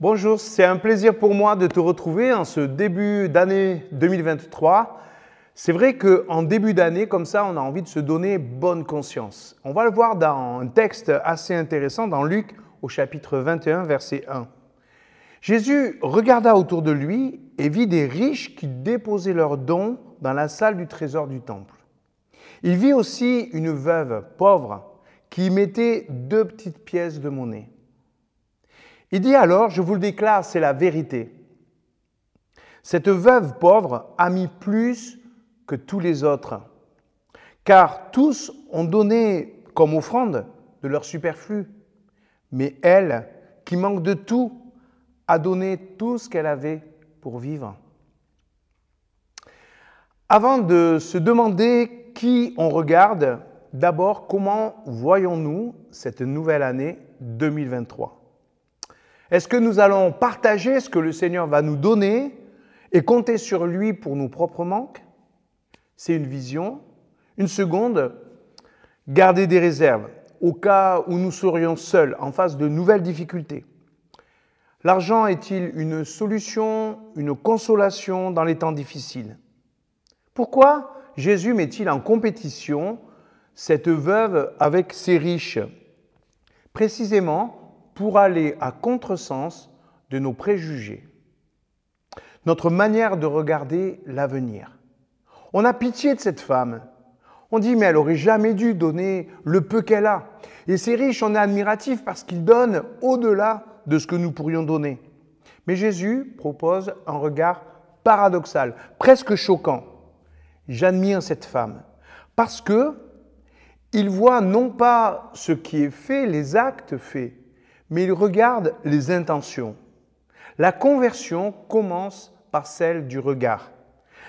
Bonjour, c'est un plaisir pour moi de te retrouver en ce début d'année 2023. C'est vrai qu'en début d'année, comme ça, on a envie de se donner bonne conscience. On va le voir dans un texte assez intéressant dans Luc au chapitre 21, verset 1. Jésus regarda autour de lui et vit des riches qui déposaient leurs dons dans la salle du trésor du temple. Il vit aussi une veuve pauvre qui mettait deux petites pièces de monnaie. Il dit alors, je vous le déclare, c'est la vérité. Cette veuve pauvre a mis plus que tous les autres, car tous ont donné comme offrande de leur superflu, mais elle, qui manque de tout, a donné tout ce qu'elle avait pour vivre. Avant de se demander qui on regarde, d'abord comment voyons-nous cette nouvelle année 2023 est-ce que nous allons partager ce que le Seigneur va nous donner et compter sur lui pour nos propres manques? C'est une vision. Une seconde, garder des réserves au cas où nous serions seuls en face de nouvelles difficultés. L'argent est-il une solution, une consolation dans les temps difficiles? Pourquoi Jésus met-il en compétition cette veuve avec ces riches? Précisément pour aller à contresens de nos préjugés, notre manière de regarder l'avenir. On a pitié de cette femme. On dit, mais elle aurait jamais dû donner le peu qu'elle a. Et ces riches, on est admiratif parce qu'ils donnent au-delà de ce que nous pourrions donner. Mais Jésus propose un regard paradoxal, presque choquant. J'admire cette femme parce que il voit non pas ce qui est fait, les actes faits, mais il regarde les intentions. La conversion commence par celle du regard.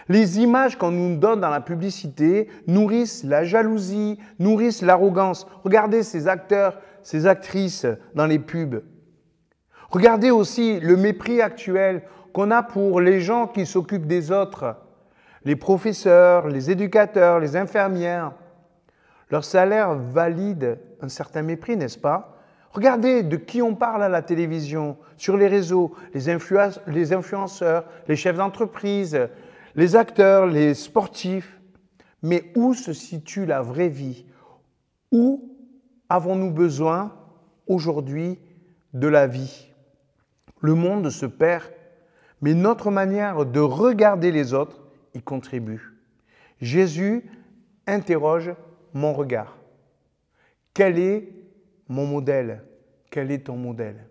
Les images qu'on nous donne dans la publicité nourrissent la jalousie, nourrissent l'arrogance. Regardez ces acteurs, ces actrices dans les pubs. Regardez aussi le mépris actuel qu'on a pour les gens qui s'occupent des autres, les professeurs, les éducateurs, les infirmières. Leur salaire valide un certain mépris, n'est-ce pas? Regardez de qui on parle à la télévision, sur les réseaux, les, influenceurs, les chefs d'entreprise, les acteurs, les sportifs. Mais où se situe la vraie vie? Où avons-nous besoin aujourd'hui de la vie? Le monde se perd, mais notre manière de regarder les autres y contribue. Jésus interroge mon regard. Quel est mon modèle. Quel est ton modèle?